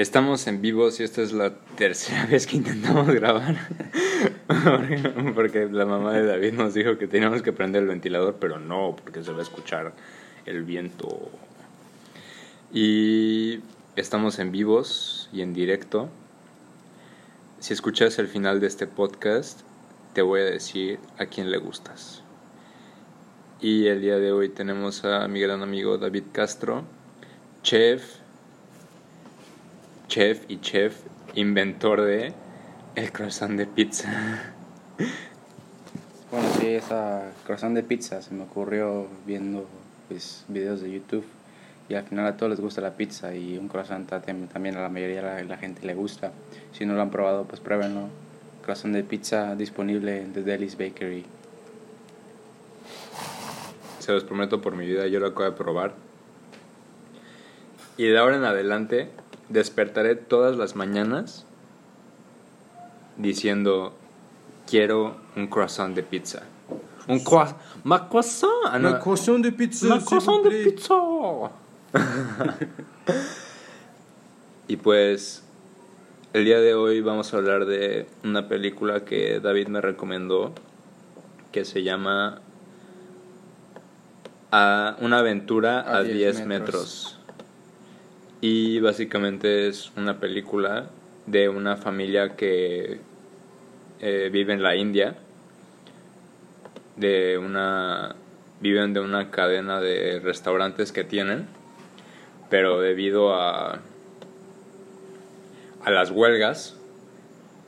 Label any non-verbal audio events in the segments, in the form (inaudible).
Estamos en vivo y esta es la tercera (laughs) vez que intentamos grabar. (laughs) porque la mamá de David nos dijo que teníamos que prender el ventilador, pero no, porque se va a escuchar el viento. Y estamos en vivos y en directo. Si escuchas el final de este podcast, te voy a decir a quién le gustas. Y el día de hoy tenemos a mi gran amigo David Castro, chef, chef y chef, inventor de el croissant de pizza. Bueno, sí, esa croissant de pizza se me ocurrió viendo pues, videos de YouTube y al final a todos les gusta la pizza y un croissant también a la mayoría de la, gente le gusta. Si no lo han probado, pues pruébenlo. Croissant de pizza disponible en The Deli's Bakery. Se los prometo por mi vida, yo lo acabo de probar. Y de ahora en adelante despertaré todas las mañanas diciendo quiero un croissant de pizza. Un croissant. Ma croissant. Ah, Ma croissant de pizza. Ma croissant de pizza. y pues el día de hoy vamos a hablar de una película que David me recomendó que se llama a Una aventura a, 10 metros. Y básicamente es una película de una familia que eh, vive en la India. De una. Viven de una cadena de restaurantes que tienen. Pero debido a. a las huelgas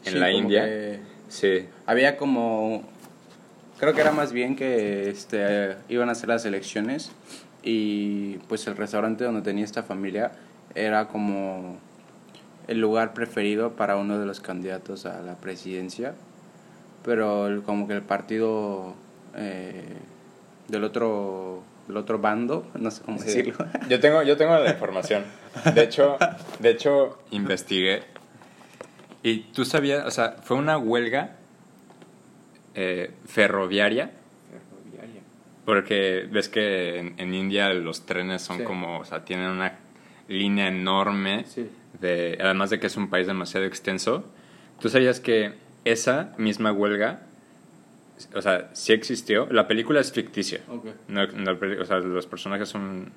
en la India. Sí. Había como. Creo que era más bien que este, iban a hacer las elecciones y pues el restaurante donde tenía esta familia era como el lugar preferido para uno de los candidatos a la presidencia, pero como que el partido eh, del otro del otro bando, (laughs) no sé cómo decirlo. Yo tengo yo tengo la (laughs) información. De hecho, de hecho investigué y tú sabías, o sea, fue una huelga eh, ferroviaria. Ferroviaria. Porque ves que en, en India los trenes son como, o sea, tienen una línea enorme, de, además de que es un país demasiado extenso. ¿Tú sabías que esa misma huelga, o sea, sí existió? La película es ficticia. o sea, los personajes son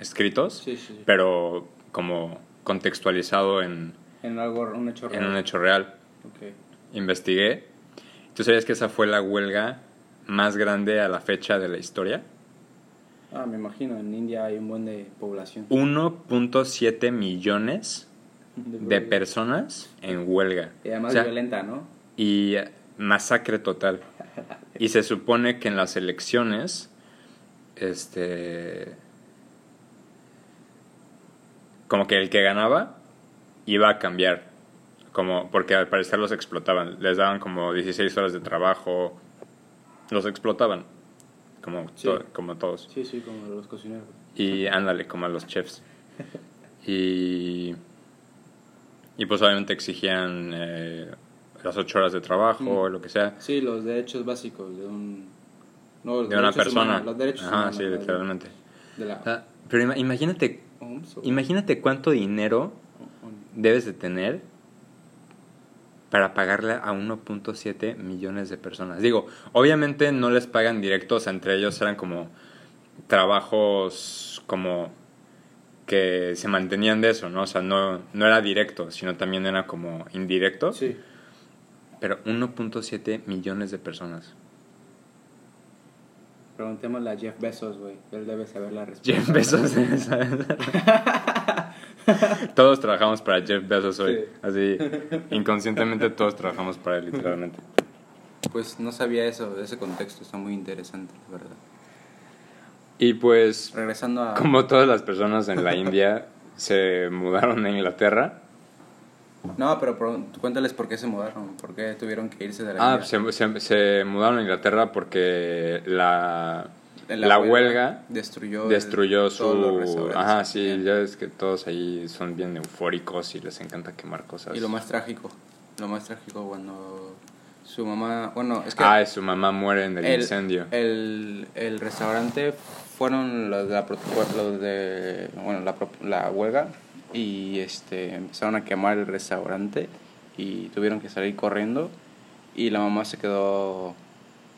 escritos, pero como contextualizado en... En algo, un hecho real. En un hecho real. Investigué. ¿Tú sabías que esa fue la huelga más grande a la fecha de la historia? Ah, me imagino, en India hay un buen de población. 1.7 millones de, personas en huelga. Y además violenta, ¿no? Y masacre total. (laughs) y se supone que en las elecciones, este, como que el que ganaba iba a cambiar, como porque al parecer los explotaban, les daban como 16 horas de trabajo, los explotaban como, como todos. Sí, sí, como los cocineros. Y ándale, como a los chefs. (laughs) y, y pues obviamente exigían eh, las ocho horas de trabajo o lo que sea. Sí, los derechos básicos de un... de una persona. los derechos Ajá, sí, literalmente. Ah, pero imagínate, imagínate cuánto dinero debes de tener para pagarle a 1.7 millones de personas. Digo, obviamente no les pagan directos, entre ellos eran como trabajos como que se mantenían de eso, ¿no? O sea, no, no era directo, sino también era como indirecto. Sí. Pero 1.7 millones de personas. Preguntémosle a Jeff Bezos, güey. Él debe saber la respuesta. Jeff Bezos debe saber. (laughs) (laughs) (laughs) (laughs) todos trabajamos para Jeff Bezos hoy. Así, inconscientemente todos trabajamos para él, literalmente. Pues no sabía eso, ese contexto está muy interesante, verdad. Y pues, regresando a... Como todas las personas en la India se mudaron a Inglaterra. No, pero cuéntales por qué se mudaron, por qué tuvieron que irse de la Ah, se, se mudaron a Inglaterra porque la la, huelga, destruyó, destruyó su... Ajá, sí, ya es que todos ahí son bien eufóricos y les encanta quemar cosas. Y lo más trágico, lo más trágico cuando su mamá, bueno, es que... Ah, su mamá muere en el, incendio. El, el restaurante fueron los de la, los de, bueno, la, la huelga y este empezaron a quemar el restaurante y tuvieron que salir corriendo y la mamá se quedó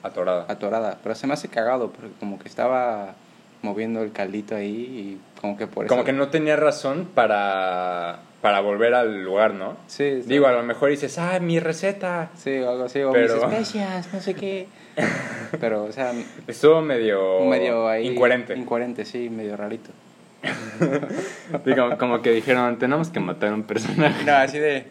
Atorada. atorada. Pero se me hace cagado porque como que estaba moviendo el caldito ahí y como que por eso... Como que no tenía razón para, para volver al lugar, ¿no? Sí, sí. Digo, a lo mejor dices, ah, mi receta. Sí, o algo así, o Pero- mis especias, no sé qué. (laughs) Pero, o sea, Estuvo medio, medio ahí... incoherente. Incoherente, sí, medio rarito. (laughs) Digo, como que dijeron, tenemos que matar a un personaje. No, así de...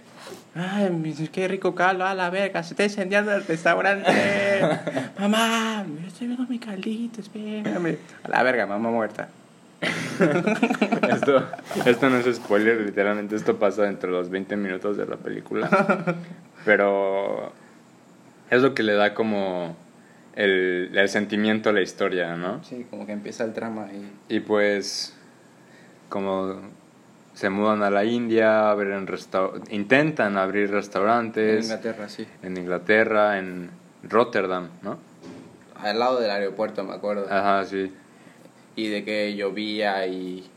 Ay, qué rico caldo, a la verga, se está incendiando el restaurante. (laughs) mamá, me estoy viendo mi caldito, espérame. A la verga, mamá muerta. (laughs) Esto, esto no es spoiler, literalmente esto pasa dentro de los 20 minutos de la película. Pero es lo que le da como el, el sentimiento a la historia, ¿no? Sí, como que empieza el trama y... Y pues, como se mudan a la India, abren intentan abrir En restaurantes Inglaterra, sí. en Inglaterra, en Rotterdam, ¿no? Al lado del aeropuerto, me acuerdo. Ajá, sí. y de que llovía y,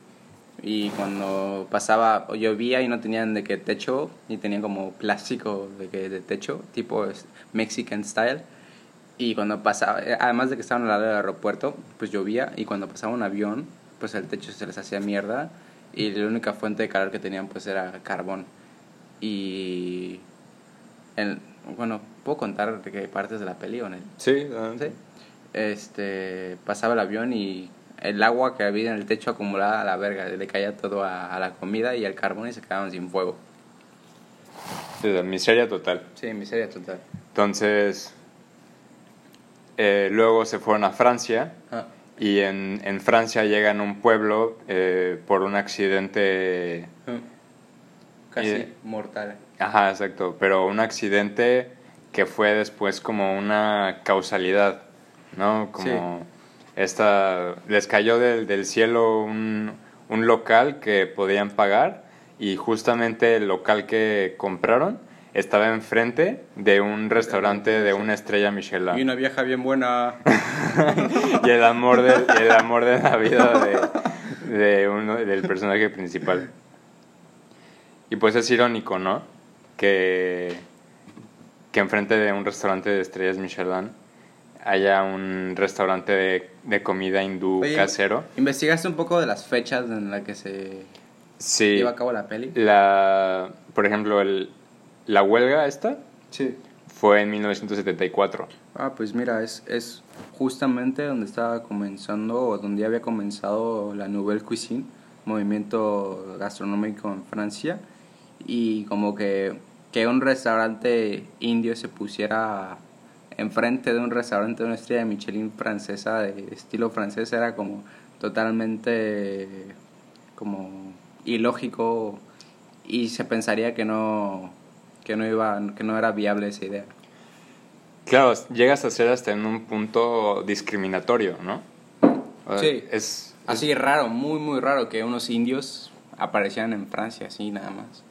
y cuando pasaba llovía y no tenían de que techo y tenían como plástico de que de techo tipo Mexican style y cuando pasaba además de que estaban al lado del aeropuerto pues llovía y cuando pasaba un avión pues el techo se les hacía mierda y la única fuente de calor que tenían pues era carbón y en- bueno puedo contar qué partes de la peli o en el Sí, Sí. Este, pasaba el avión y el agua que había en el techo acumulada a la verga, le caía todo a, a la comida y al carbón y se quedaban sin fuego. miseria total. Sí, miseria total. Entonces, eh, luego se fueron a Francia Ah, y en, en Francia llegan a un pueblo eh, por un accidente, Casi mortal. ajá, exacto, pero un accidente que fue después como una causalidad, ¿no? Como esta, les cayó del, del cielo un, un local que podían pagar y justamente el local que compraron estaba enfrente de un restaurante de una estrella Michelin. Y una vieja bien buena. (laughs) y el amor de, el amor de la vida de, de uno, del personaje principal. Y pues es irónico, ¿no? Que, que enfrente de un restaurante de estrellas Michelin haya un restaurante de, de comida hindú Oye, casero. ¿Investigaste un poco de las fechas en las que se Sí. lleva a cabo la peli? La, por ejemplo, el, la huelga esta Sí. fue en 1974. Ah, pues mira, es, es justamente donde estaba comenzando, o donde había comenzado la Nouvelle Cuisine, movimiento gastronómico en Francia, y como que, que un restaurante indio se pusiera enfrente de un restaurante de una estrella de Michelin francesa, de estilo francés, era como totalmente como ilógico y se pensaría que no que no iba que no era viable esa idea. Claro, llegas a ser hasta en un punto discriminatorio, ¿no? O sea, Sí. Es, Así raro, muy muy raro que unos indios aparecieran en Francia, así nada más.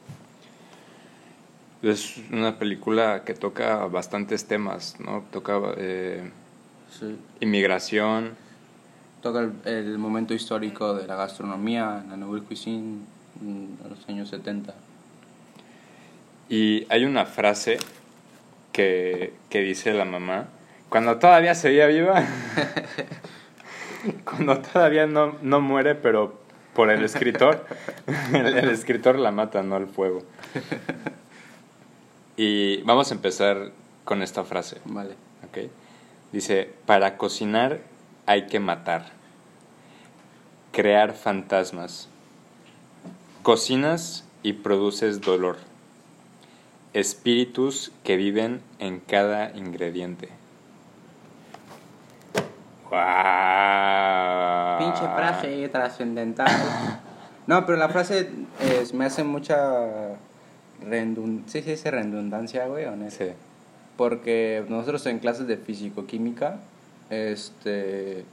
es una película que toca bastantes temas, ¿no? Toca eh, Sí. inmigración, Toca el, el momento histórico de la gastronomía, la Nouvelle Cuisine mm, de los años 70. Y hay una frase que, que dice la mamá, cuando todavía seguía viva, (laughs) cuando todavía no, no muere, pero por el escritor, (laughs) el, el escritor la mata, no el fuego. Y vamos a empezar con esta frase. Vale. ¿ok? Dice, para cocinar hay que matar, crear fantasmas. Cocinas y produces dolor, espíritus que viven en cada ingrediente. ¡Guau! Pinche frase trascendental. no, pero la frase es, me hace mucha redundancia. Sí, sí, dice redundancia, güey, o no? Sí. Porque nosotros en clases de físico-química este,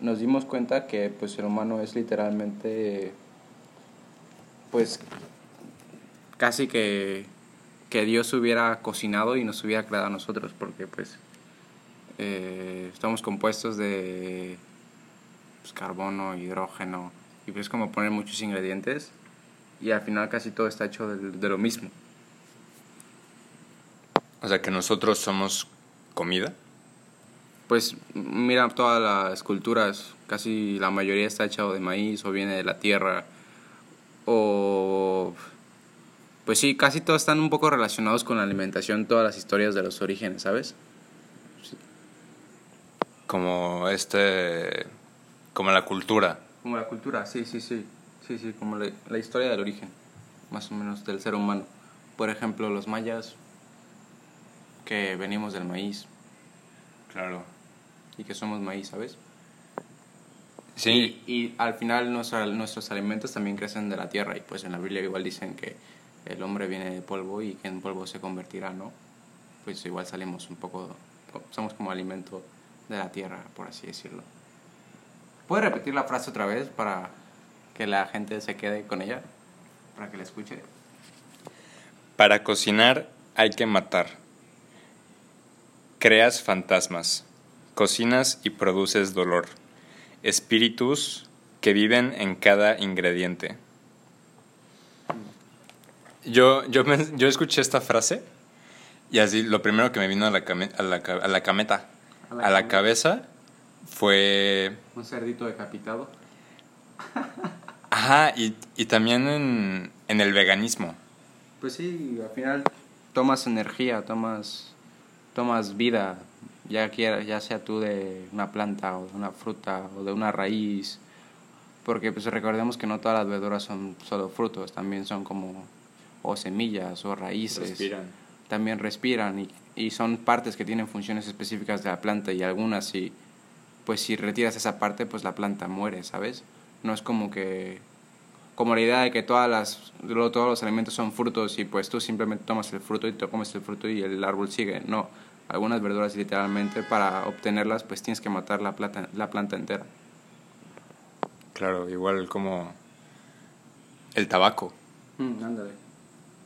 nos dimos cuenta que pues, el humano es literalmente, pues, casi que, que Dios hubiera cocinado y nos hubiera creado a nosotros, porque pues eh, estamos compuestos de pues, carbono, hidrógeno, y pues como poner muchos ingredientes y al final casi todo está hecho de, de lo mismo. O sea, que nosotros somos comida. Pues mira todas las culturas, casi la mayoría está hecho de maíz o viene de la tierra o pues sí, casi todos están un poco relacionados con la alimentación, todas las historias de los orígenes, ¿sabes? Como este. Como la cultura. Como la cultura, sí, sí, sí. Sí, sí, como la, la historia del origen, más o menos, del ser humano. Por ejemplo, los mayas, que venimos del maíz Claro. y que somos maíz, ¿sabes? Sí. Y, y al final nuestra- nuestros alimentos también crecen de la tierra y pues en la Biblia igual dicen que el hombre viene de polvo y que en polvo se convertirá, ¿no? Pues igual salimos un poco, somos como alimento de la tierra, por así decirlo. ¿Puedes repetir la frase otra vez para que la gente se quede con ella? Para que la escuche. Para cocinar hay que matar. Creas fantasmas. Cocinas y produces dolor. Espíritus que viven en cada ingrediente. Yo, yo, me- yo escuché esta frase y así lo primero que me vino a la, came- a la, a la cameta, A la a la cameta. cabeza, fue Un cerdito decapitado. Ajá, y, y también en, en el veganismo. Pues sí, al final tomas energía, tomas, tomas vida, ya, quiera, ya sea tú de una planta o de una fruta o de una raíz, porque pues recordemos que no todas las verduras son solo frutos, también son como o semillas o raíces. También respiran y, y son partes que tienen funciones específicas de la planta y algunas si pues si retiras esa parte pues la planta muere, ¿sabes? No es como que como la idea de que todas las lo- todos los alimentos son frutos y pues tú simplemente tomas el fruto y te comes el fruto y el árbol sigue. No, algunas verduras literalmente para obtenerlas pues tienes que matar la planta la planta entera. Claro, igual como el tabaco, ándale.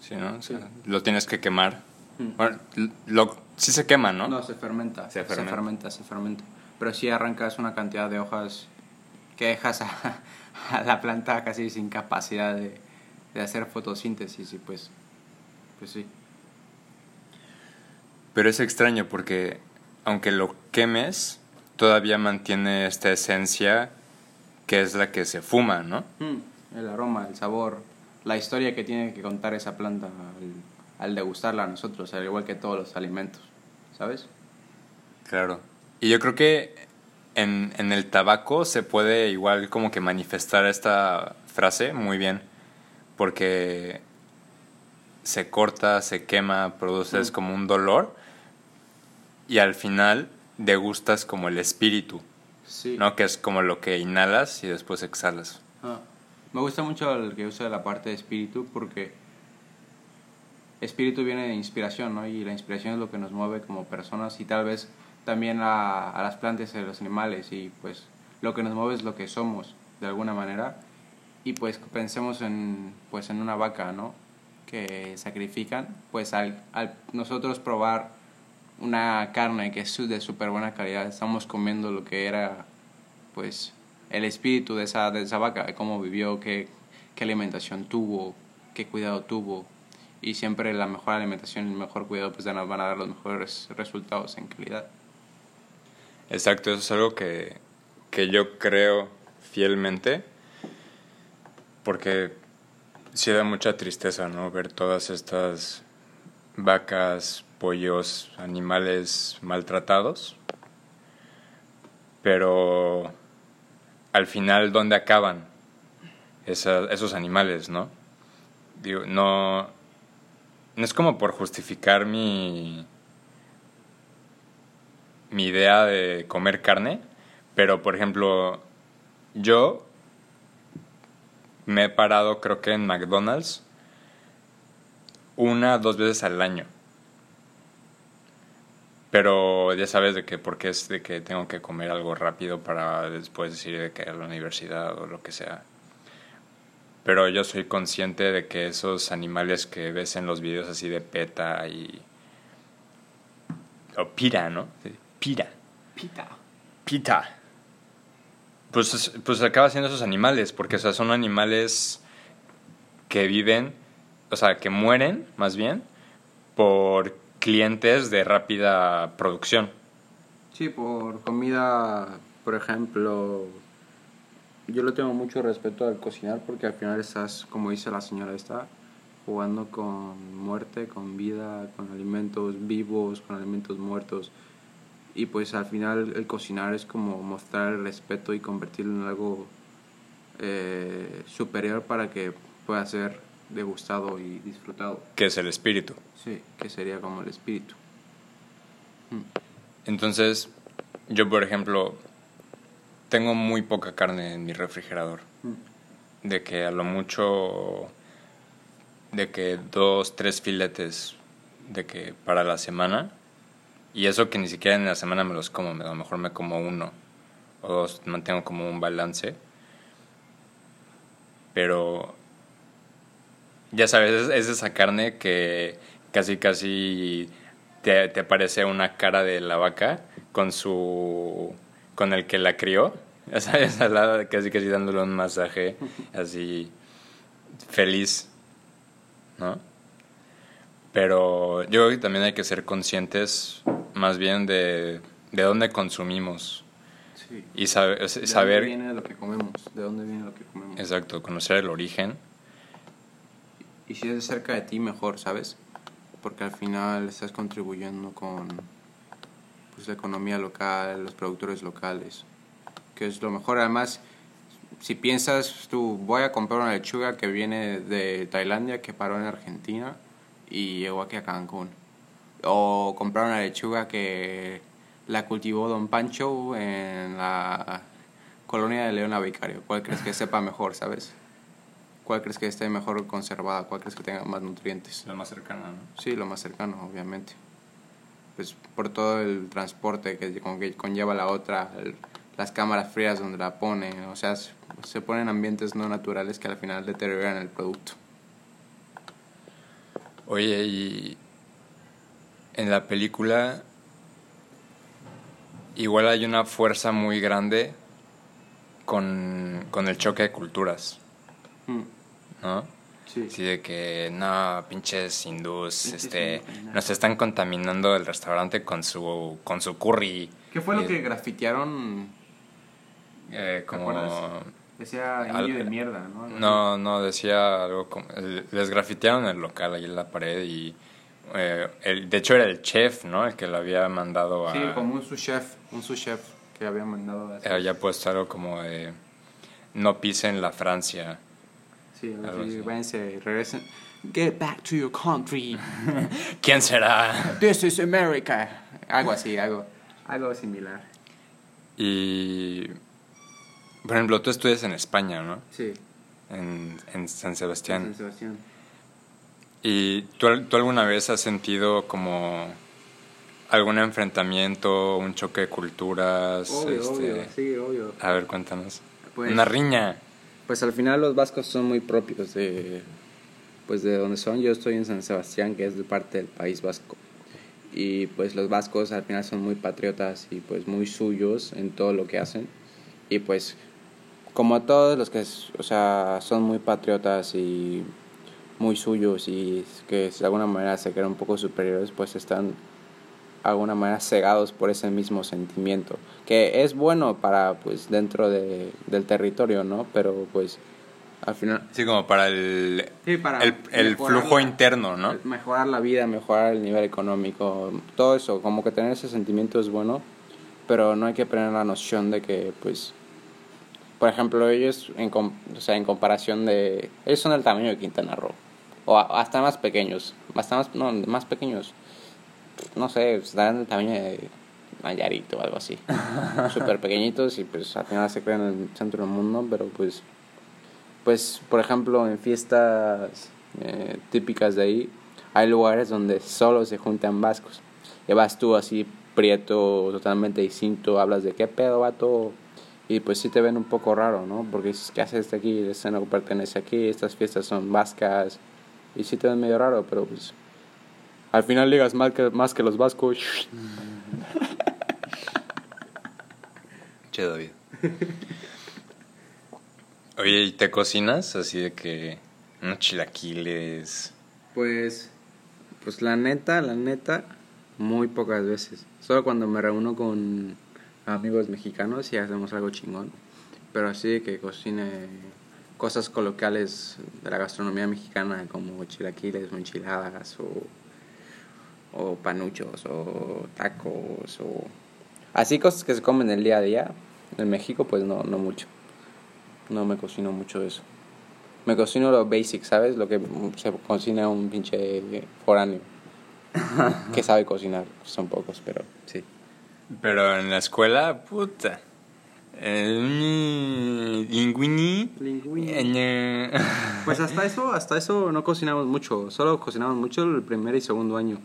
¿Sí, no? O sea, Sí. Lo tienes que quemar. Mm. Bueno, lo, sí se quema, ¿no? No, se fermenta. Se Se fermenta. fermenta, se fermenta. Pero sí arrancas una cantidad de hojas que dejas a, (laughs) a la planta casi sin capacidad de, de hacer fotosíntesis y pues, pues sí. Pero es extraño porque aunque lo quemes, todavía mantiene esta esencia que es la que se fuma, ¿no? Mm, El aroma, el sabor, la historia que tiene que contar esa planta al, al degustarla a nosotros, al igual que todos los alimentos, ¿sabes? Claro. Y yo creo que en, en el tabaco se puede igual como que manifestar esta frase muy bien, porque se corta, se quema, produces Mm. como un dolor y al final degustas como el espíritu, Sí. ¿no? Que es como lo que inhalas y después exhalas. Ah, me gusta mucho el que usa la parte de espíritu porque espíritu viene de inspiración, ¿no? Y la inspiración es lo que nos mueve como personas y tal vez también a, las plantas y a los animales y pues lo que nos mueve es lo que somos de alguna manera y pues pensemos en pues en una vaca, ¿no? Que sacrifican, pues al, al nosotros probar una carne que es de súper buena calidad, estamos comiendo lo que era pues el espíritu de esa, de esa vaca, cómo vivió, qué, qué alimentación tuvo, qué cuidado tuvo. Y siempre la mejor alimentación y el mejor cuidado pues nos van a dar los mejores resultados en calidad. Exacto, eso es algo que, que yo creo fielmente, porque sí da mucha tristeza, ¿no? Ver todas estas vacas, pollos, animales maltratados, pero al final, ¿dónde acaban esa- esos animales, no? Digo, no, no es como por justificar mi mi idea de comer carne, pero por ejemplo, yo me he parado creo que en McDonald's una, dos veces al año. Pero ya sabes de que porque es de que tengo que comer algo rápido para después ir de que a la universidad o lo que sea. Pero yo soy consciente de que esos animales que ves en los videos así de PETA y o pira, ¿no? Pira. Pita. Pita. Pues, es- pues acaba siendo esos animales, porque o sea, son animales que viven, o sea, que mueren más bien por clientes de rápida producción. Sí, por comida, por ejemplo, yo le tengo mucho respeto al cocinar porque al final estás, como dice la señora esta, jugando con muerte, con vida, con alimentos vivos, con alimentos muertos. Y pues al final el cocinar es como mostrar el respeto y convertirlo en algo eh, superior para que pueda ser degustado y disfrutado. Que es el espíritu. Sí, que sería como el espíritu. Mm. Entonces, yo por ejemplo, tengo muy poca carne en mi refrigerador. Mm. De que a lo mucho, de que dos, tres filetes, de que para la semana. Y eso que ni siquiera en la semana me los como, a lo mejor me como uno o dos, mantengo como un balance. Pero ya sabes, es, esa carne que casi casi te, te aparece una cara de la vaca con su con el que la crió, ya sabes, al lado, casi casi dándole un masaje así feliz, ¿no? Pero yo creo que también hay que ser conscientes más bien de, de dónde consumimos. Sí. Y saber, ¿De saber dónde viene lo que comemos? ¿De dónde viene lo que comemos? exacto, conocer el origen. Y si es cerca de ti, mejor, ¿sabes? Porque al final estás contribuyendo con pues, la economía local, los productores locales, que es lo mejor. Además, si piensas tú, voy a comprar una lechuga que viene de Tailandia, que paró en Argentina y llegó aquí a Cancún. O comprar una lechuga que la cultivó Don Pancho en la colonia de Leona Vicario. ¿Cuál crees que sepa mejor, sabes? ¿Cuál crees que esté mejor conservada? ¿Cuál crees que tenga más nutrientes? La más cercana, ¿no? Sí, lo más cercano, obviamente. Pues por todo el transporte que, con que conlleva la otra, el- las cámaras frías donde la ponen, o sea, se, se ponen ambientes no naturales que al final deterioran el producto. Oye, y en la película igual hay una fuerza muy grande con, con el choque de culturas, ¿no? Sí. Así de que, no, pinches hindús, Pinches este, hindús, nos están contaminando el restaurante con su, con su curry. ¿Qué fue lo que grafitearon? eh, como... Decía indio de mierda, ¿no? Algo No, no, decía algo como... Les grafitearon el local ahí en la pared y... eh, el, de hecho era el chef, ¿no? El que lo había mandado a... Sí, como un sous chef, un sous chef que había mandado a había puesto algo como de... No pisen la Francia. Sí, váyanse, regresen. Get back to your country. (laughs) ¿Quién será? This is America. Algo así, algo, algo similar. Y... Por ejemplo, tú estudias en España, ¿no? Sí, En, en San San Sebastián. Sebastián. ¿Y tú, tú alguna vez has sentido como algún enfrentamiento, un choque de culturas? Obvio, este, obvio, sí, obvio. A ver, cuéntanos. Pues- Una riña. Pues al final los vascos son muy propios de, pues de donde son. Yo estoy en San Sebastián, que es de parte del País Vasco. Y pues los vascos al final son muy patriotas y pues muy suyos en todo lo que hacen. Y pues como todos los que o sea, son muy patriotas y muy suyos y que de alguna manera se creen un poco superiores, pues están alguna manera cegados por ese mismo sentimiento, que es bueno para pues dentro de, del territorio, ¿no? Pero pues al final Sí, como para el, Sí, para el, el mejorar flujo la- interno, ¿no? mejorar la vida, mejorar el nivel económico, todo eso, como que tener ese sentimiento es bueno, pero no hay que perder la noción de que pues por ejemplo, ellos en, com- o sea, en comparación de ellos son del tamaño de Quintana Roo o hasta más pequeños, hasta más no, más pequeños. No sé, estarán del tamaño de Nayarit o algo así. (laughs) Súper pequeñitos y pues al final se crean en el centro del mundo, pero pues pues por ejemplo en fiestas eh, típicas de ahí hay lugares donde solo se juntan vascos. Y vas tú así prieto totalmente distinto hablas de qué pedo vato y pues sí te ven un poco raro no porque dices qué haces aquí este no pertenece aquí estas fiestas son vascas y sí te ven medio raro pero pues al final ligas más que, más que los vascos Che, David. Oye, ¿y te cocinas? Así de que Unos chilaquiles. Pues, pues la neta, la neta, muy pocas veces. Solo cuando me reúno con amigos mexicanos y hacemos algo chingón. Pero así de que cocine cosas coloquiales de la gastronomía mexicana como chilaquiles o enchiladas o, o panuchos o tacos o así cosas que se comen el día a día en México pues no, no mucho. No me cocino mucho eso. Me cocino lo basic, ¿sabes? Lo que se cocina un pinche foráneo. (laughs) que sabe cocinar. Son pocos, pero sí. Pero en la escuela, puta. Eh, linguini. Linguini. eh, Pues hasta eso, hasta eso no cocinamos mucho. Solo cocinamos mucho el primer y segundo año.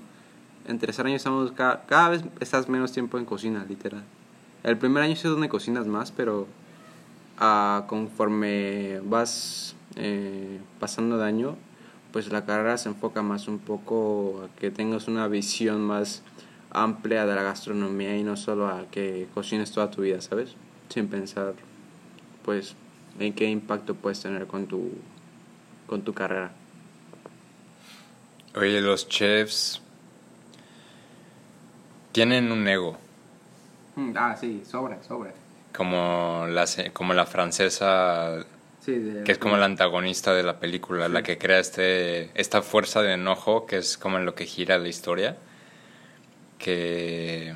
En tercer año estamos cada, cada vez estás menos tiempo en cocina, literal. El primer año sí es donde cocinas más, pero ah, conforme vas eh, pasando de año, pues la carrera se enfoca más un poco a que tengas una visión más amplia de la gastronomía y no solo a que cocines toda tu vida, ¿sabes? Sin pensar, pues, en qué impacto puedes tener con tu, con tu carrera. Oye, los chefs tienen un ego. Ah, sí, sobra, sobra. Como la, como la francesa, Sí, de- que es como la antagonista de la película, la que crea este, esta fuerza de enojo, que es como en lo que gira la historia. Que.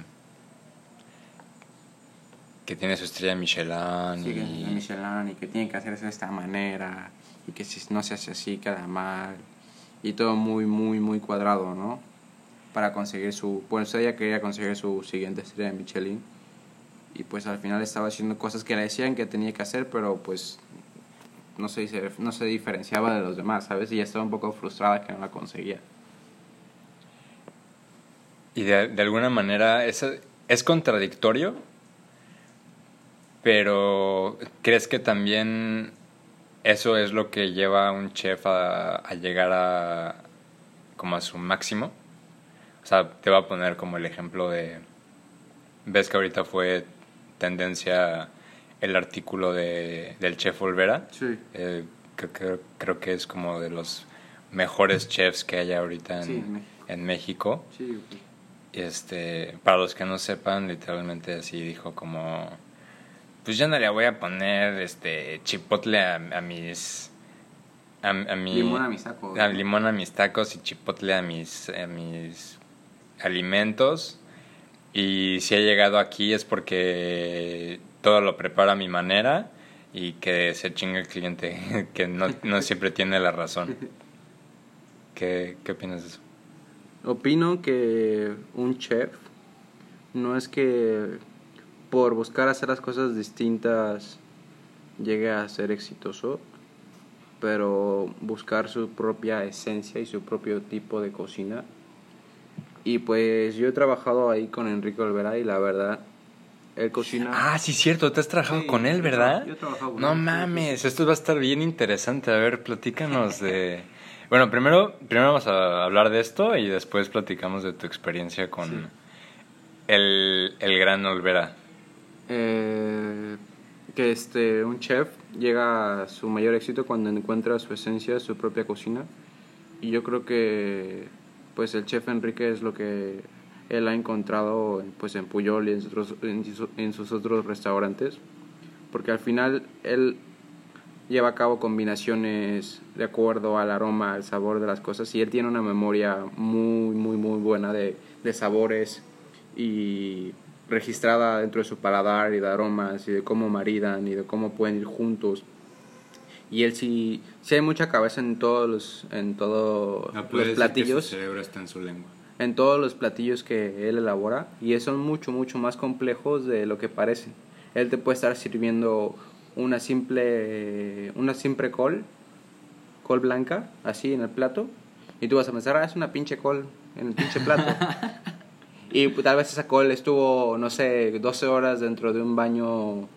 que tiene su estrella Michelin. Sí, que es Michelin y que tiene que hacerse de esta manera y que si no se hace así queda mal y todo muy muy muy cuadrado, ¿no? Para conseguir su, pues ella quería conseguir su siguiente estrella de Michelin y pues al final estaba haciendo cosas que le decían que tenía que hacer, pero pues no se no se diferenciaba de los demás, ¿sabes? Y ya estaba un poco frustrada que no la conseguía. Y de, de alguna manera es, es contradictorio, pero ¿crees que también eso es lo que lleva a un chef a, a llegar a como a su máximo? O sea, te voy a poner como el ejemplo de... ¿Ves que ahorita fue tendencia el artículo de, del chef Olvera? Sí. Eh, creo, que- creo que es como de los mejores chefs que hay ahorita en, Sí, en México. en México. Sí, Y este, para los que no sepan, literalmente así dijo como, pues yo no le voy a poner este chipotle a, a mis, a, a mi, Limón a mis tacos, a limón a mis tacos y chipotle a mis, a mis alimentos. Y si he llegado aquí es porque todo lo preparo a mi manera y que se chingue el cliente, (laughs) que no, no siempre tiene la razón. ¿Qué, ¿Qué opinas de eso? Opino que un chef no es que por buscar hacer las cosas distintas llegue a ser exitoso, pero buscar su propia esencia y su propio tipo de cocina. Y pues yo he trabajado ahí con Enrique Olvera y la verdad, él cocina... Ah, sí, cierto, te has trabajado Sí, con él, ¿verdad? yo he trabajado con no él, sí, mames, esto va a estar bien interesante. A ver, platícanos de... Bueno, primero, primero vamos a hablar de esto y después platicamos de tu experiencia con Sí. el, el gran Olvera. Eh, que este un chef llega a su mayor éxito cuando encuentra su esencia, su propia cocina. Y yo creo que pues el chef Enrique es lo que él ha encontrado pues en Puyol y en sus, otros- restaurantes. Porque al final él lleva a cabo combinaciones de acuerdo al aroma, al sabor de las cosas y él tiene una memoria muy, muy, muy buena de, de sabores y registrada dentro de su paladar y de aromas y de cómo maridan y de cómo pueden ir juntos. Y él sí, sí hay mucha cabeza en todos los, en todos los platillos cerebro está en su lengua. en todos los platillos que él elabora y son mucho, mucho más complejos de lo que parecen. Él te puede estar sirviendo una simple, una simple col, col blanca, así en el plato, y tú vas a pensar, ah, es una pinche col en el pinche plato. (laughs) y tal vez esa col estuvo, no sé, 12 horas dentro de un baño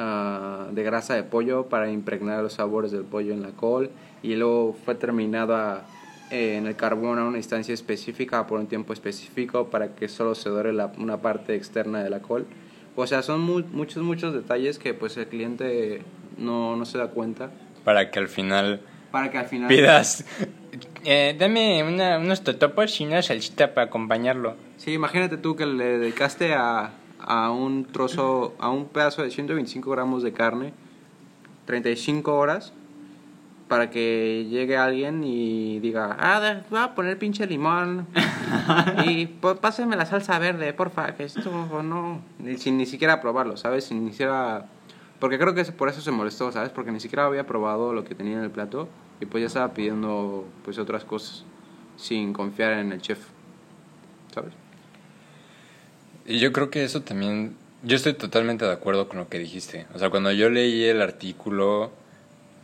ah, de grasa de pollo para impregnar los sabores del pollo en la col y luego fue terminada eh, en el carbón a una instancia específica por un tiempo específico para que solo se dore la, una parte externa de la col. O sea, son mu- muchos, muchos detalles que pues el cliente no, no se da cuenta. Para que al final para que al final... Pidas, (laughs) eh, dame una, unos totopos y una salsita para acompañarlo. Sí, imagínate tú que le dedicaste a, a un trozo, a un pedazo de 125 gramos de carne, 35 horas, para que llegue alguien y diga, ah, voy a poner pinche limón (laughs) y pues, pásame la salsa verde, porfa, que esto no, sin ni siquiera probarlo, ¿sabes? Sin ni siquiera... Porque creo que por eso se molestó, ¿sabes? Porque ni siquiera había probado lo que tenía en el plato y pues ya estaba pidiendo pues otras cosas sin confiar en el chef, ¿sabes? Y yo creo que eso también, yo estoy totalmente de acuerdo con lo que dijiste. O sea, cuando yo leí el artículo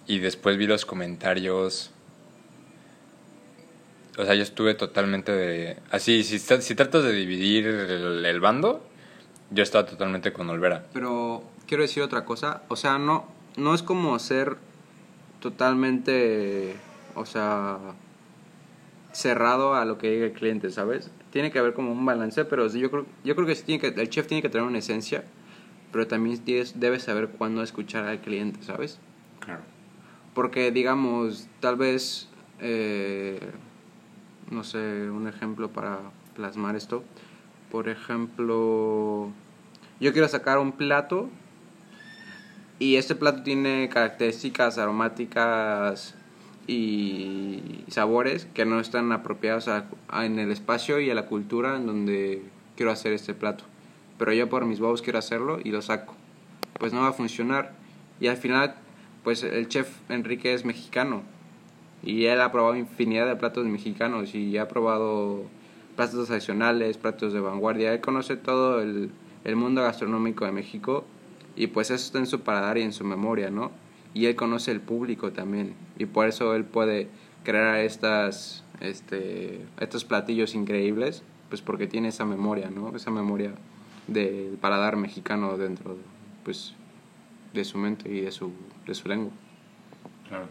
y después vi los comentarios, o sea, yo estuve totalmente de... Así, si, está- si tratas de dividir el, el bando, yo estaba totalmente con Olvera. Pero quiero decir otra cosa, o sea, no, no es como ser totalmente, o sea, cerrado a lo que diga el cliente, ¿sabes? Tiene que haber como un balance, pero yo creo, yo creo que, sí tiene que el chef tiene que tener una esencia, pero también tienes- debe saber cuándo escuchar al cliente, ¿sabes? Claro. Porque, digamos, tal vez, eh, no sé, un ejemplo para plasmar esto. Por ejemplo, yo quiero sacar un plato y este plato tiene características aromáticas y sabores que no están apropiados a- en el espacio y a la cultura en donde quiero hacer este plato. Pero yo por mis huevos quiero hacerlo y lo saco. Pues no va a funcionar. Y al final, pues el chef Enrique es mexicano. Y él ha probado infinidad de platos mexicanos y ha probado platos tradicionales, platos de vanguardia. Él conoce todo el, el mundo gastronómico de México y pues eso está en su paladar y en su memoria, ¿no? Y él conoce el público también y por eso él puede crear estas, este, estos platillos increíbles, pues porque tiene esa memoria, ¿no? Esa memoria del paladar mexicano dentro, pues, de su mente y de su, de su lengua. Claro.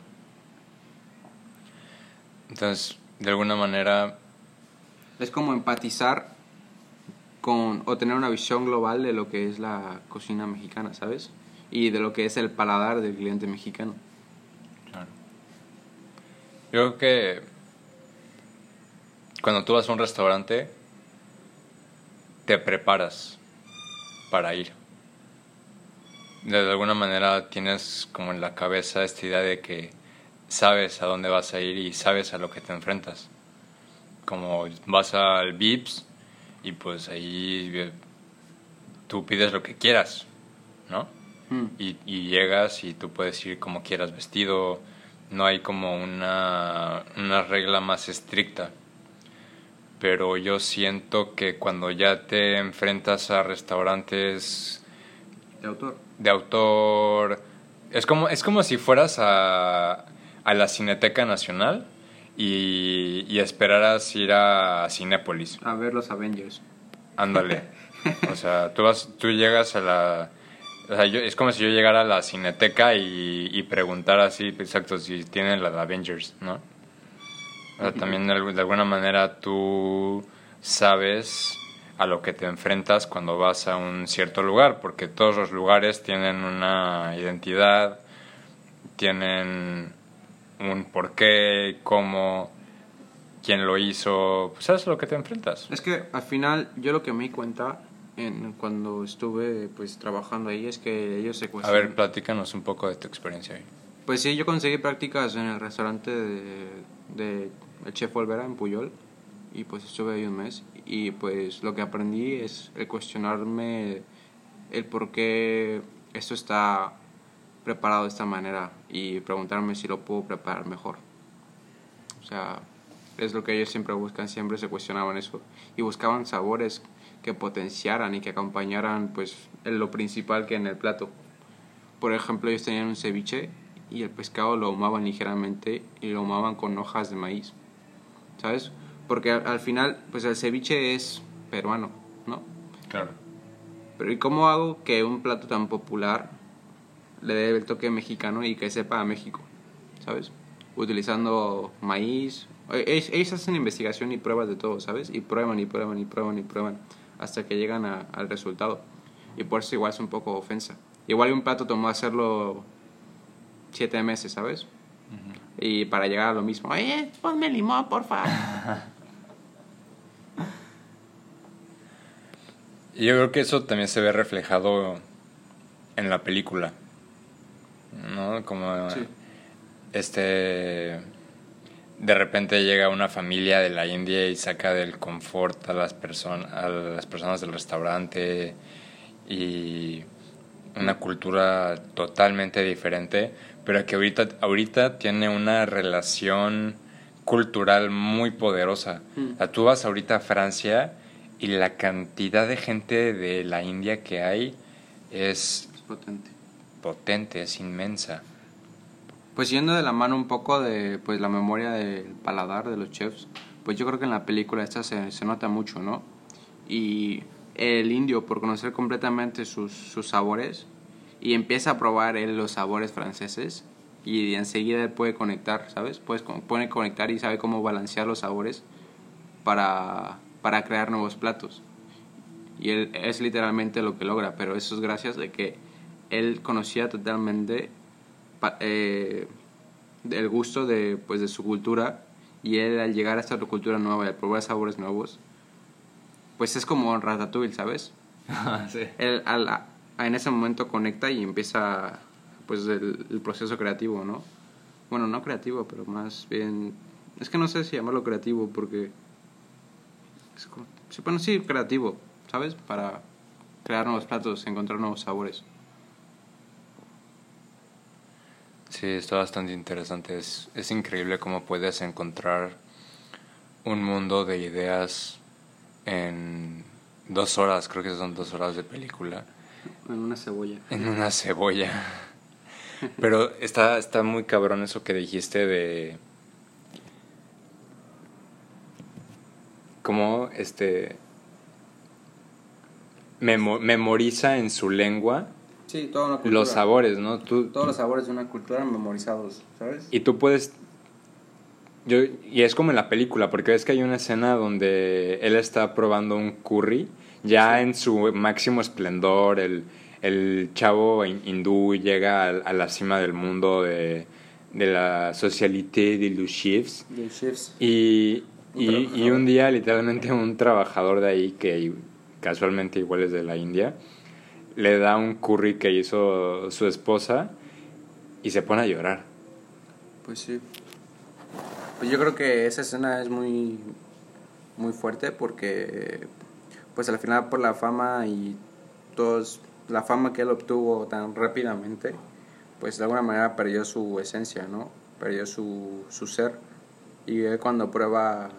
Entonces, de alguna manera, Es como empatizar con o tener una visión global de lo que es la cocina mexicana, ¿sabes? Y de lo que es el paladar del cliente mexicano. Claro. Yo creo que cuando tú vas a un restaurante, te preparas para ir. De alguna manera tienes como en la cabeza esta idea de que sabes a dónde vas a ir y sabes a lo que te enfrentas. Como vas al Vips y pues ahí eh, tú pides lo que quieras, ¿no? Mm. y, y llegas y tú puedes ir como quieras vestido, no hay como una, una regla más estricta. Pero yo siento que cuando ya te enfrentas a restaurantes De autor. de autor, es como, es como si fueras a, a la Cineteca Nacional y, y esperaras ir a Cinépolis. A ver los Avengers. Ándale. (laughs) O sea, tú, vas, tú llegas a la... O sea, yo- es como si yo llegara a la cineteca y, y preguntara así, exacto, si tienen la de Avengers, ¿no? O sea, también de, de alguna manera tú sabes a lo que te enfrentas cuando vas a un cierto lugar, porque todos los lugares tienen una identidad, tienen un porqué, cómo, quién lo hizo, pues sabes a lo que te enfrentas. Es que al final yo lo que me di cuenta en, cuando estuve pues trabajando ahí es que ellos se A cuestionan. ver, platícanos un poco de tu experiencia ahí. Pues sí, yo conseguí prácticas en el restaurante de, de el Chef Olvera en Puyol y pues estuve ahí un mes y pues lo que aprendí es el cuestionarme el por qué esto está preparado de esta manera y preguntarme si lo puedo preparar mejor. O sea, es lo que ellos siempre buscan, siempre se cuestionaban eso y buscaban sabores que potenciaran y que acompañaran pues en lo principal que en el plato. Por ejemplo, ellos tenían un ceviche y el pescado lo ahumaban ligeramente y lo ahumaban con hojas de maíz. ¿Sabes? Porque al, al final, pues el ceviche es peruano, ¿no? Claro. Pero ¿y cómo hago que un plato tan popular le dé el toque mexicano y que sepa a México? ¿Sabes? Utilizando maíz. E- Ellos, ellos hacen investigación y pruebas de todo, ¿sabes? Y prueban y prueban y prueban y prueban hasta que llegan a- al resultado. Y por eso igual es un poco ofensa. Igual un plato tomó hacerlo siete meses, ¿sabes? Y para llegar a lo mismo, eh, ponme limón, porfa. (laughs) Yo creo que eso también se ve reflejado en la película. ¿No? Como Sí. este de repente llega una familia de la India y saca del confort a las personas a las personas del restaurante y una cultura totalmente diferente, pero que ahorita ahorita tiene una relación cultural muy poderosa. Mm. O sea, tú vas ahorita a Francia y la cantidad de gente de la India que hay es Es potente. potente, es inmensa. Pues yendo de la mano un poco de pues la memoria del paladar de los chefs, pues yo creo que en la película esta se, se nota mucho, ¿no? Y el indio, por conocer completamente sus, sus sabores, y empieza a probar él los sabores franceses, y enseguida él puede conectar, ¿sabes? Pues puede conectar y sabe cómo balancear los sabores para, para crear nuevos platos. Y él es literalmente lo que logra, pero eso es gracias de que él conocía totalmente eh, el gusto de, pues, de su cultura y él al llegar a esta otra cultura nueva y al probar sabores nuevos, pues es como Ratatouille, ¿sabes? (laughs) sí. Él al- a- en ese momento conecta y empieza pues el, el proceso creativo, ¿no? Bueno, no creativo, pero más bien... Es que no sé si llamarlo creativo porque... Es como, bueno, sí, creativo, ¿sabes? Para crear nuevos platos, encontrar nuevos sabores. Sí, está bastante interesante. Es, es increíble cómo puedes encontrar un mundo de ideas en dos horas, creo que son dos horas de película, En una cebolla. en una cebolla. (laughs) Pero está, está muy cabrón eso que dijiste de cómo este memo- memoriza en su lengua Sí, toda una los sabores, ¿no? Tú, Todos los sabores de una cultura memorizados, ¿sabes? Y tú puedes. Yo, y es como en la película, porque ves que hay una escena donde él está probando un curry, ya en su máximo esplendor, el, el chavo hin- hindú llega a, a la cima del mundo de, de la socialité de los chefs. De chefs. Y, Un y, y un día, literalmente, un trabajador de ahí, que casualmente igual es de la India, le da un curry que hizo su esposa y se pone a llorar. Pues sí. Pues yo creo que esa escena es muy muy fuerte porque pues al final por la fama y todos la fama que él obtuvo tan rápidamente, pues de alguna manera perdió su esencia, ¿no? Perdió su, su ser. Y él cuando prueba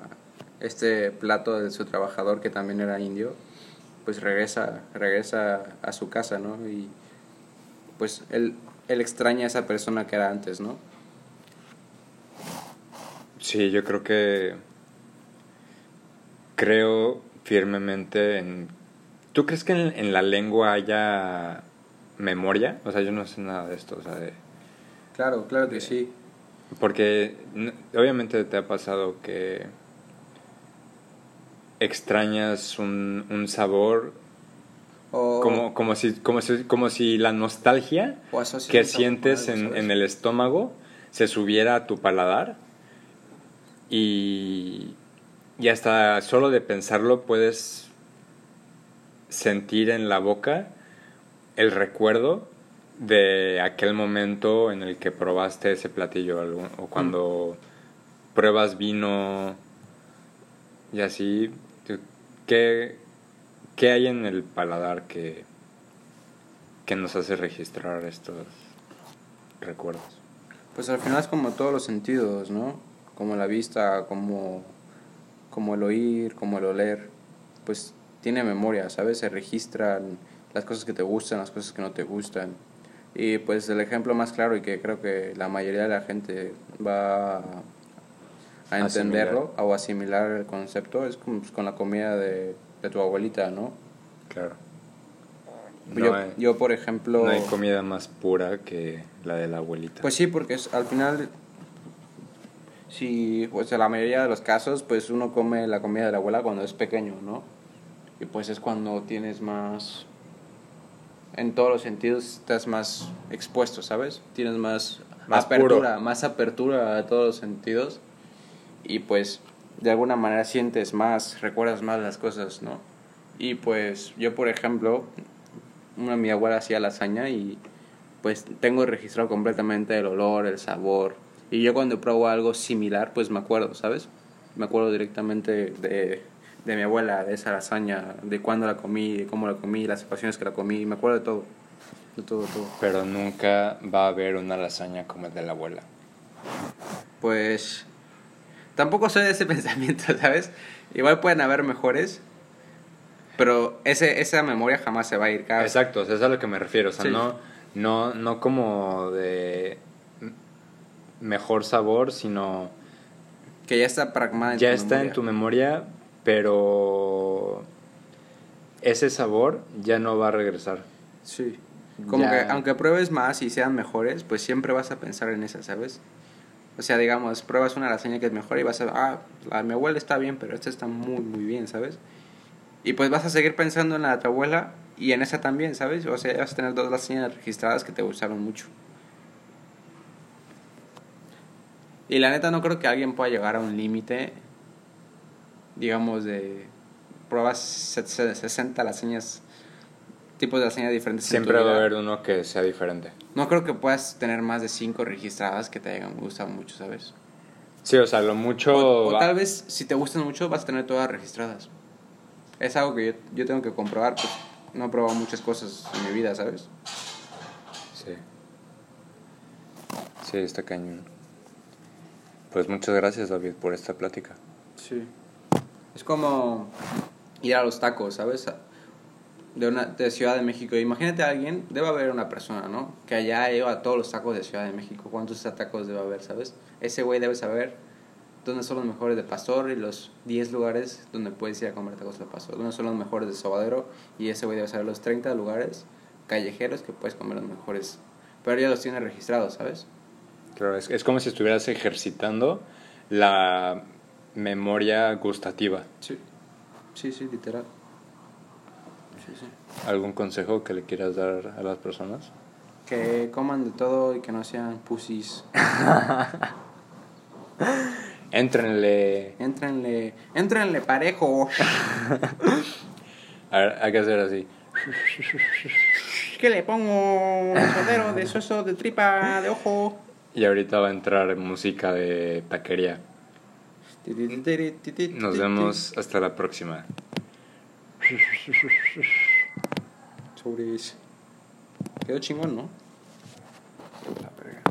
este plato de su trabajador que también era indio, pues regresa, regresa a su casa, ¿no? Y pues él, él extraña a esa persona que era antes, ¿no? Sí, yo creo que creo firmemente en... ¿Tú crees que en, en la lengua haya memoria? O sea, yo no sé nada de esto, o sea, de- Claro, claro que sí. porque obviamente te ha pasado que extrañas un, un sabor O, como, como, si, como, si, como si la nostalgia que sientes algo, en, en el estómago se subiera a tu paladar y, y hasta solo de pensarlo puedes sentir en la boca el recuerdo de aquel momento en el que probaste ese platillo o cuando pruebas vino y así ¿qué, qué hay en el paladar que, que nos hace registrar estos recuerdos? Pues al final es como todos los sentidos, ¿no? Como la vista, como, como el oír, como el oler. Pues tiene memoria, ¿sabes? Se registran las cosas que te gustan, las cosas que no te gustan. Y pues el ejemplo más claro y que creo que la mayoría de la gente va a entenderlo o asimilar el concepto es como, pues, con la comida de, de tu abuelita, ¿no? Claro. yo, No hay- yo, por ejemplo... No hay comida más pura que la de la abuelita. Pues sí, porque es, al final, si, pues en la mayoría de los casos, pues uno come la comida de la abuela cuando es pequeño, ¿no? Y pues es cuando tienes más, en todos los sentidos, estás más expuesto, ¿sabes? Tienes más Más apertura, puro. más apertura a todos los sentidos y pues de alguna manera sientes más, recuerdas más las cosas, ¿no? Y pues yo por ejemplo, una mi abuela hacía lasaña y pues tengo registrado completamente el olor, el sabor y yo cuando pruebo algo similar pues me acuerdo, ¿sabes? Me acuerdo directamente de, de mi abuela, de esa lasaña, de cuándo la comí, de cómo la comí, las ocasiones que la comí, me acuerdo de todo, de todo, de todo. Pero nunca va a haber una lasaña como el de la abuela. Pues tampoco soy de ese (laughs) pensamiento, ¿sabes? Igual pueden haber mejores, pero ese, esa memoria jamás se va a ir. Cada Exacto, o sea, es a lo que me refiero. O sea, Sí. no, no, no como de mejor sabor, sino Que ya está pragmada en ya tu está memoria. en tu memoria, pero ese sabor ya no va a regresar. Sí. Como Ya. que aunque pruebes más y sean mejores, pues siempre vas a pensar en esa, ¿sabes? O sea, digamos, pruebas una lasaña que es mejor y vas a, ah, la mi abuela está bien, pero esta está muy, muy bien, ¿sabes? Y pues vas a seguir pensando en la de tu abuela y en esa también, ¿sabes? O sea, vas a tener dos lasañas registradas que te gustaron mucho. Y la neta no creo que alguien pueda llegar a un límite, digamos, de pruebas se- se- 60 lasañas, tipos de lasañas diferentes. en tu Siempre va a haber uno que sea diferente. No creo que puedas tener más de 5 registradas que te hayan gustado mucho, ¿sabes? Sí, o sea, lo mucho... O, o tal vez si te gustan mucho vas a tener todas registradas. Es algo que yo, yo tengo que comprobar, pues no he probado muchas cosas en mi vida, ¿sabes? Sí. Sí, está cañón. Pues muchas gracias, David, por esta plática. Sí. Es como ir a los tacos, ¿sabes? De, una, de Ciudad de México. Imagínate a alguien, debe haber una persona, ¿no? Que allá ido a todos los tacos de Ciudad de México. ¿Cuántos tacos debe haber, sabes? Ese güey debe saber dónde son los mejores de Pastor y los 10 lugares donde puedes ir a comer tacos de Pastor. Dónde son los mejores de Sobadero y ese güey debe saber los 30 lugares callejeros que puedes comer los mejores. Pero ya los tiene registrados, ¿sabes? Claro, es, es como si estuvieras ejercitando la memoria gustativa. Sí. Sí, sí, literal. Sí, sí. ¿Algún consejo que le quieras dar a las personas? Que coman de todo y que no sean pussies. (laughs) Entrenle. Éntrenle, éntrenle parejo. (laughs) A ver, hay que hacer así. (laughs) Que le pongo sodero de soso de tripa de ojo. Y ahorita va a entrar música de taquería. Nos vemos hasta la próxima. Sobres. Quedó chingón, ¿no? La verga.